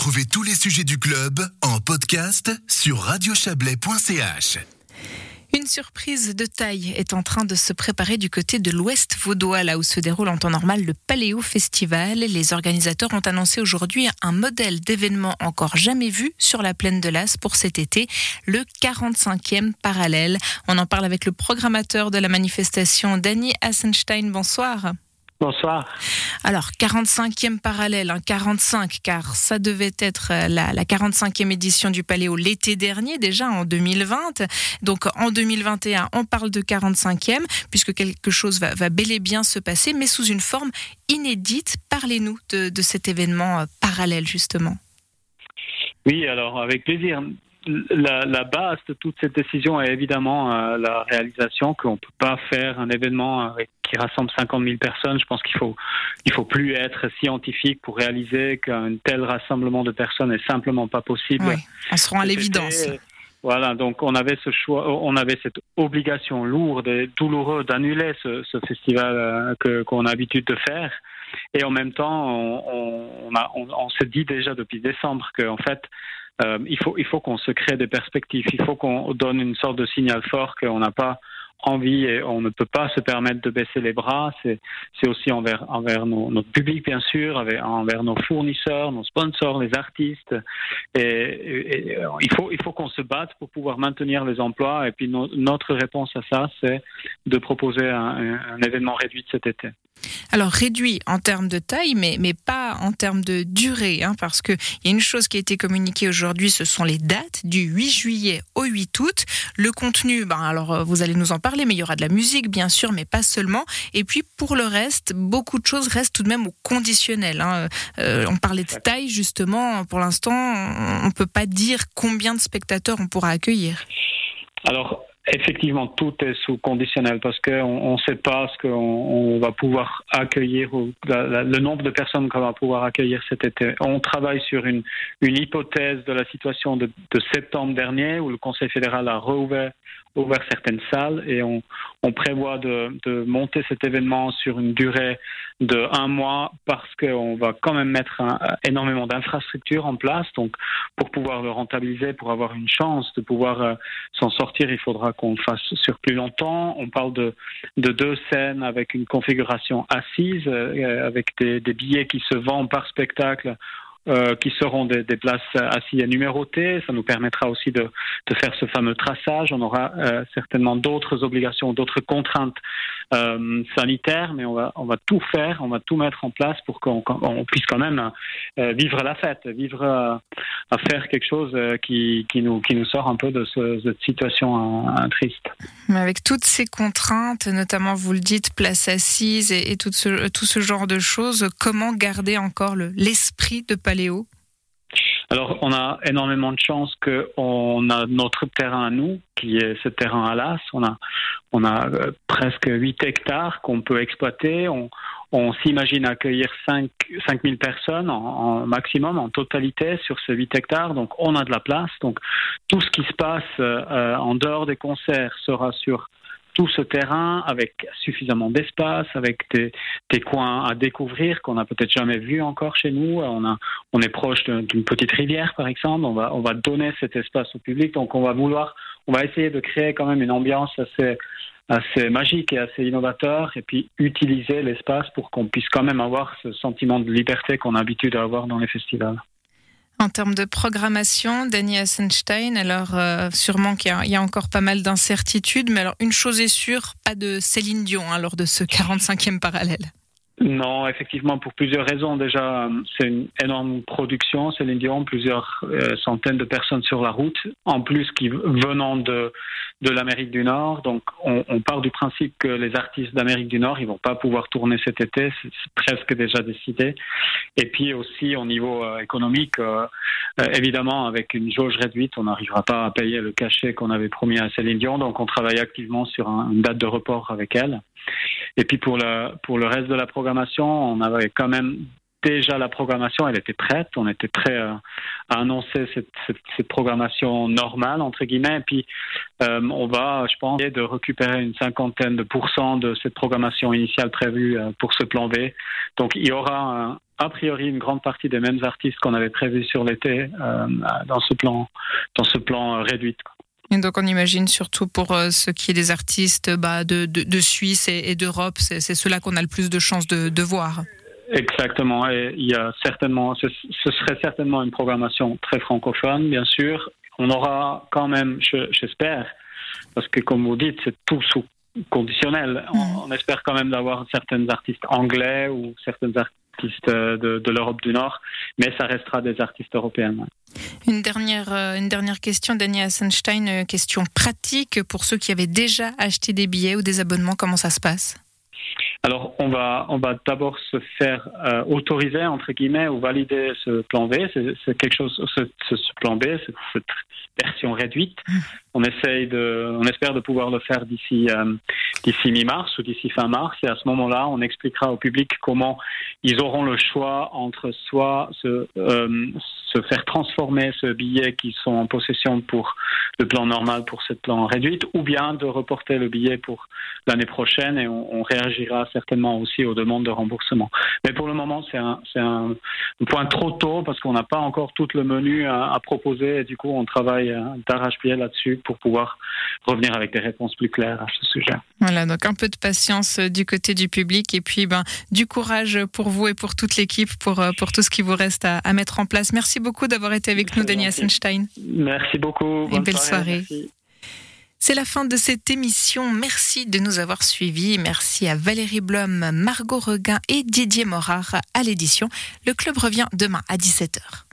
Retrouvez tous les sujets du club en podcast sur radiochablais.ch. Une surprise de taille est en train de se préparer du côté de l'Ouest vaudois, là où se déroule en temps normal le Paléo Festival. Les organisateurs ont annoncé aujourd'hui un modèle d'événement encore jamais vu sur la plaine de l'As pour cet été, le 45e parallèle. On en parle avec le programmateur de la manifestation, Danny Assenstein. Bonsoir. Bonsoir. Alors, 45e parallèle, hein, 45, car ça devait être euh, la, la 45e édition du Paléo l'été dernier, déjà en 2020. Donc, en 2021, on parle de 45e, puisque quelque chose va, va bel et bien se passer, mais sous une forme inédite. Parlez-nous de, de cet événement euh, parallèle, justement. Oui, alors, avec plaisir la, la, base de toute cette décision est évidemment euh, la réalisation qu'on ne peut pas faire un événement qui rassemble 50 000 personnes. Je pense qu'il faut, il faut plus être scientifique pour réaliser qu'un tel rassemblement de personnes est simplement pas possible. Oui, on se rend à l'évidence. Voilà, donc on avait ce choix, on avait cette obligation lourde et douloureuse d'annuler ce, ce, festival euh, que qu'on a l'habitude de faire. Et en même temps, on, on, dit déjà depuis décembre qu'en fait, euh, il faut, il faut qu'on se crée des perspectives. Il faut qu'on donne une sorte de signal fort qu'on n'a pas envie et on ne peut pas se permettre de baisser les bras. C'est, aussi envers, envers nos, notre public, bien sûr, envers nos fournisseurs, nos sponsors, les artistes. Et, et il faut, il faut qu'on se batte pour pouvoir maintenir les emplois. Et puis no, notre réponse à ça, c'est de proposer un événement réduit cet été. Alors réduit en termes de taille, mais, mais pas en termes de durée, hein, parce qu'il y a une chose qui a été communiquée aujourd'hui, ce sont les dates du 8 juillet au 8 août. Le contenu, ben alors vous allez nous en parler, mais il y aura de la musique bien sûr, mais pas seulement. Et puis pour le reste, beaucoup de choses restent tout de même au conditionnel. Hein. Euh, on parlait de taille justement, pour l'instant, on ne peut pas dire combien de spectateurs on pourra accueillir. Alors, Effectivement, tout est sous conditionnel parce qu'on ne sait pas ce qu'on on va pouvoir accueillir, ou la, la, le nombre de personnes qu'on va pouvoir accueillir cet été. On travaille sur une, une hypothèse de la situation de, de, septembre dernier où le Conseil fédéral a rouvert ouvert certaines salles et on, on prévoit de, de, monter cet événement sur une durée de un mois parce qu'on va quand même mettre un, énormément d'infrastructures en place. Donc, pour pouvoir le rentabiliser, pour avoir une chance de pouvoir euh, s'en sortir, il faudra qu'on le fasse sur plus longtemps. On parle de, de deux scènes avec une configuration assise, euh, avec des, des billets qui se vendent par spectacle euh, qui seront des, des, places assises numérotées. Ça nous permettra aussi de, de faire ce fameux traçage. On aura euh, certainement d'autres obligations, d'autres contraintes euh, sanitaires, mais on va, on va tout faire, on va tout mettre en place pour qu'on on puisse quand même euh, vivre la fête, vivre euh, à faire quelque chose qui, qui, nous, qui nous sort un peu de ce, cette situation triste. Mais avec toutes ces contraintes, notamment vous le dites, place assise et, tout, ce, tout ce genre de choses, comment garder encore l'esprit le, de paléo? Alors, on a énormément de chance qu'on a notre terrain à nous, qui est ce terrain à l'As. On a, on a euh, presque 8 hectares qu'on peut exploiter. On, s'imagine accueillir 5, 5000 personnes en, maximum, en totalité, sur ces 8 hectares. Donc, on a de la place. Donc, tout ce qui se passe euh, en dehors des concerts sera sur tout ce terrain avec suffisamment d'espace, avec des, coins à découvrir qu'on n'a peut-être jamais vu encore chez nous. On, est proche d'une petite rivière, par exemple. On va, on va donner cet espace au public. Donc, on va vouloir, on va essayer de créer quand même une ambiance assez, magique et assez innovateur et puis utiliser l'espace pour qu'on puisse quand même avoir ce sentiment de liberté qu'on a l'habitude d'avoir dans les festivals. En termes de programmation, Danny Assenstein, alors euh, sûrement qu'il y, y, a encore pas mal d'incertitudes, mais alors une chose est sûre, pas de Céline Dion hein, lors de ce 45e parallèle. Non, effectivement, pour plusieurs raisons. Déjà, c'est une énorme production, Céline Dion, plusieurs euh, centaines de personnes sur la route, en plus qui venant de, de l'Amérique du Nord. Donc, on, on, part du principe que les artistes d'Amérique du Nord, ils vont pas pouvoir tourner cet été, c'est presque déjà décidé. Et puis aussi, au niveau euh, économique, euh évidemment, avec une jauge réduite, on n'arrivera pas à payer le cachet qu'on avait promis à Céline Dion. Donc, on travaille activement sur un, une date de report avec elle. Et puis pour le, pour le reste de la programmation, on avait quand même déjà la programmation, elle était prête. On était prêt à, annoncer cette, cette, cette, programmation normale entre guillemets. Et puis euh, on va, je pense, de récupérer une cinquantaine de pourcents de cette programmation initiale prévue euh, pour ce plan B. Donc il y aura a priori une grande partie des mêmes artistes qu'on avait prévus sur l'été euh, dans ce plan, dans ce plan réduit. Et donc on imagine surtout pour ce qui est des artistes bah, de, de, de, Suisse et, et d'Europe, c'est ceux-là qu'on a le plus de chances de, de voir. Exactement. Et il y a certainement, ce, ce, serait certainement une programmation très francophone, bien sûr. On aura quand même, j'espère, parce que comme vous dites, c'est tout sous conditionnel. On, mm. on, espère quand même d'avoir certains artistes anglais ou certains artistes de, de l'Europe du Nord, mais ça restera des artistes européens. Une dernière, euh, une dernière question, Daniel Hassenstein, question pratique pour ceux qui avaient déjà acheté des billets ou des abonnements, comment ça se passe? Alors, on va, on va d'abord se faire euh, autoriser, entre guillemets, ou valider ce plan B. C'est quelque chose, ce, ce plan B, cette version réduite. Mmh. On essaye de, on espère de pouvoir le faire d'ici euh, d'ici mi-mars ou d'ici fin mars. Et à ce moment-là, on expliquera au public comment ils auront le choix entre soit se, euh, se faire transformer ce billet qu'ils sont en possession pour le plan normal, pour ce plan réduite, ou bien de reporter le billet pour l'année prochaine et on, on, réagira certainement aussi aux demandes de remboursement. Mais pour le moment, c'est un, point trop tôt parce qu'on n'a pas encore tout le menu à, à, proposer et du coup, on travaille euh, d'arrache-pied là-dessus pour pouvoir revenir avec des réponses plus claires à ce sujet. Voilà, donc un peu de patience euh, du côté du public et puis ben, du courage pour vous et pour toute l'équipe pour, euh, pour tout ce qui vous reste à, à mettre en place. Merci beaucoup d'avoir été avec nous, Denis Hassenstein. Merci beaucoup. Bonne belle soirée. soirée. C'est la fin de cette émission. Merci de nous avoir suivis. Merci à Valérie Blom, Margot Reguin et Didier Morard à l'édition. Le club revient demain à 17h.